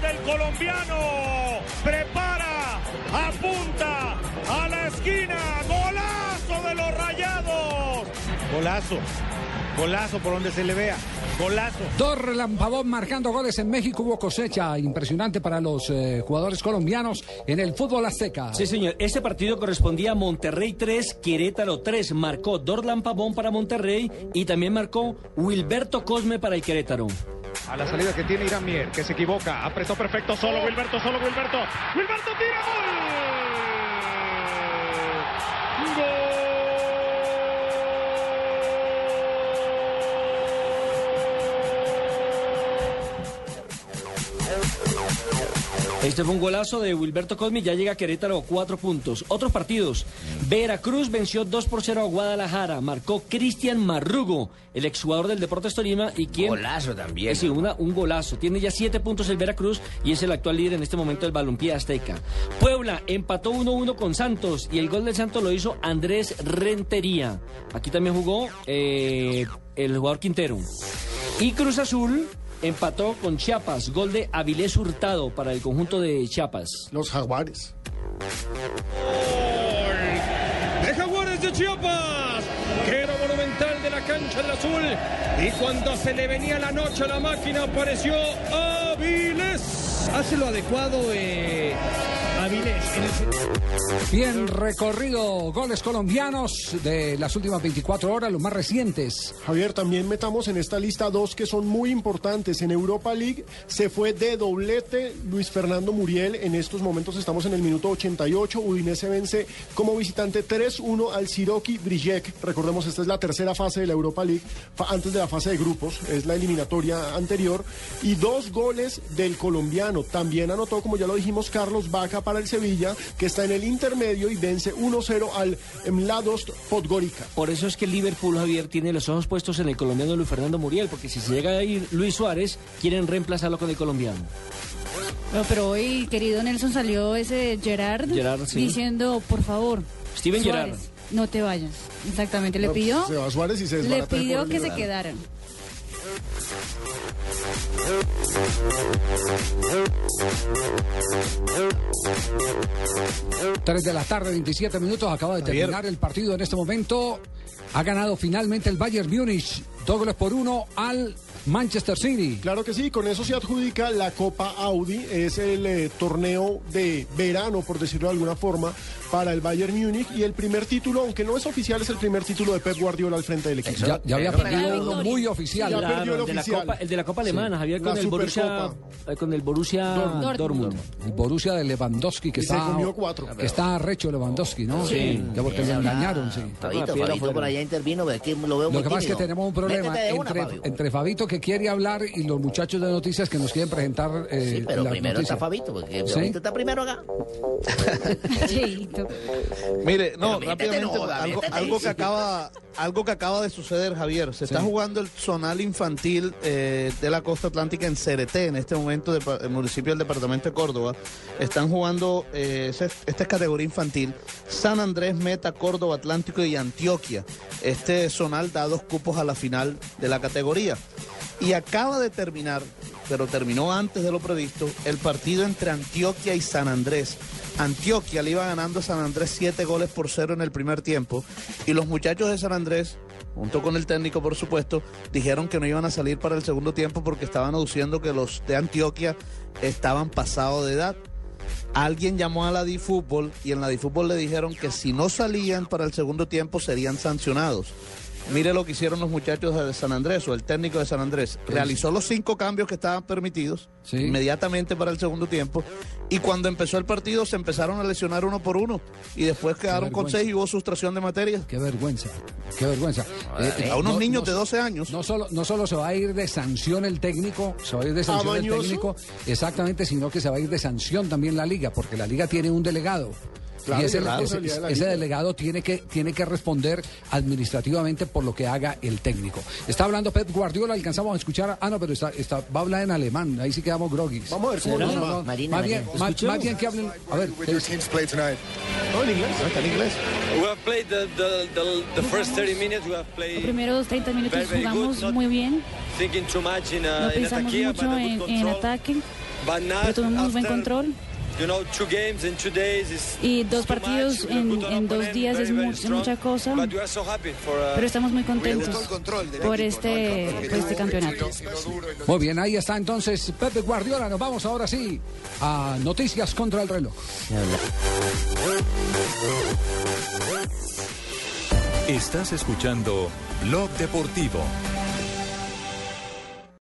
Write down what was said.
del colombiano. Prepara, apunta a la esquina. Golazo de los rayados. Golazo. Golazo por donde se le vea. Golazo. Dorlan Pavón marcando goles en México. Hubo cosecha impresionante para los eh, jugadores colombianos en el fútbol azteca. Sí, señor. Este partido correspondía a Monterrey 3, Querétaro 3. Marcó Dorlan Pavón para Monterrey y también marcó Wilberto Cosme para el Querétaro. A la salida que tiene Irán Mier, que se equivoca. Apretó perfecto solo Wilberto, solo Wilberto. Wilberto tira gol. Este fue un golazo de Wilberto Cosme, ya llega a Querétaro cuatro puntos. Otros partidos. Veracruz venció 2 por 0 a Guadalajara. Marcó Cristian Marrugo, el exjugador del Deportes Tolima y quien... Golazo también. Eh, sí, una- un golazo. Tiene ya siete puntos el Veracruz y es el actual líder en este momento del balompié azteca. Puebla empató 1-1 con Santos y el gol del Santos lo hizo Andrés Rentería. Aquí también jugó eh, el jugador Quintero. Y Cruz Azul empató con Chiapas, gol de Avilés Hurtado para el conjunto de Chiapas. Los jaguares. de Jaguares de Chiapas. Quero monumental de la cancha del azul. Y cuando se le venía la noche a la máquina apareció Aviles. Hace lo adecuado eh, Avilés. el- Bien recorrido goles colombianos de las últimas 24 horas, los más recientes. Javier, también metamos en esta lista dos que son muy importantes. En Europa League se fue de doblete Luis Fernando Muriel. En estos momentos estamos en el minuto 88. Udinese vence como visitante 3-1 al Siroki Brijek. Recordemos, esta es la tercera fase de la Europa League, antes de la fase de grupos. Es la eliminatoria anterior. Y dos goles del colombiano. También anotó, como ya lo dijimos, Carlos Vaca para el Sevilla, que está en el intermedio y vence 1-0 al Mladost Podgorica. Por eso es que el Liverpool, Javier, tiene los ojos puestos en el colombiano Luis Fernando Muriel, porque si se llega a ir Luis Suárez, quieren reemplazarlo con el colombiano. No, pero hoy, querido Nelson, salió ese Gerard, Gerard, sí. diciendo, por favor, Steven Suárez, Gerrard. No te vayas. Exactamente, le No, pidió, se va Suárez y se le pidió que se quedaran. Tres de la tarde, 27 minutos. Acaba de Javier. terminar el partido en este momento. Ha ganado finalmente el Bayern Múnich. Dos goles por uno al Manchester City. Claro que sí, con eso se adjudica la Copa Audi, es el eh, torneo de verano, por decirlo de alguna forma, para el Bayern Múnich y el primer título, aunque no es oficial, es el primer título de Pep Guardiola al frente del equipo. Ya, ya había Pero perdido uno muy oficial. Ya Claro, perdió el el de la oficial. Copa, el de la Copa Alemana, Javier, con La el Borussia, eh, con el Borussia Dortmund. Dortmund. El Borussia de Lewandowski, que Y se está, comió cuatro. que está arrecho Lewandowski, ¿no? Sí. Ya porque lo engañaron, sí. Fabito, Fabito por allá intervino, lo veo Lo que pasa es que tenemos un problema entre, entre Fabito que quiere hablar y los muchachos de noticias que nos quieren presentar eh, Sí, pero primero está. Fabito, porque ¿Sí? Fabito está primero acá. Mire, no, Pero rápidamente, no, algo, que acaba, algo que acaba de suceder, Javier. Se está jugando el zonal infantil eh, de la costa atlántica en Cereté, en este momento, de, el municipio del departamento de Córdoba. Están jugando, eh, esta es categoría infantil, San Andrés, Meta, Córdoba, Atlántico y Antioquia. Este zonal da dos cupos a la final de la categoría. Y acaba de terminar, pero terminó antes de lo previsto, el partido entre Antioquia y San Andrés. Antioquia le iba ganando a San Andrés siete goles por cero en el primer tiempo. Y los muchachos de San Andrés, junto con el técnico por supuesto, dijeron que no iban a salir para el segundo tiempo porque estaban aduciendo que los de Antioquia estaban pasados de edad. Alguien llamó a la DiFútbol y en la DiFútbol le dijeron que si no salían para el segundo tiempo serían sancionados. Mire lo que hicieron los muchachos de San Andrés o el técnico de San Andrés. Realizó los cinco cambios que estaban permitidos Sí. inmediatamente para el segundo tiempo. Y cuando empezó el partido se empezaron a lesionar uno por uno. Y después quedaron con seis y hubo sustracción de materia. Qué vergüenza, qué vergüenza. Eh, A unos no- niños no- de 12 años. No solo, no solo se va a ir de sanción el técnico, se va a ir de sanción el técnico, exactamente, sino que se va a ir de sanción también la liga, porque la liga tiene un delegado. Claro, y ese, ese- de la ese delegado tiene que, tiene que responder administrativamente por lo que haga el técnico. Está hablando Pep Guardiola, alcanzamos a escuchar. Ah, no, pero está, está, va a hablar en alemán, ahí sí quedamos groguis. Vamos a ver cómo No, no, no, Marina, más, bien, Marina. más, más bien que hablen. A ver, ¿qué dice? No, en inglés. Está en inglés. We have played the, the, the, the first 30 minutes. We have Los played primeros 30 minutos jugamos muy bien, thinking too much in, no uh, in pensamos mucho en, en ataque. pero tuvimos buen control. You know, two games in two days is Y dos partidos en, dos días es mucha cosa, uh, pero estamos muy contentos por este, por este campeonato. Muy bien, ahí está entonces Pepe Guardiola. Nos vamos ahora sí a Noticias contra el reloj. Estás escuchando Blog Deportivo.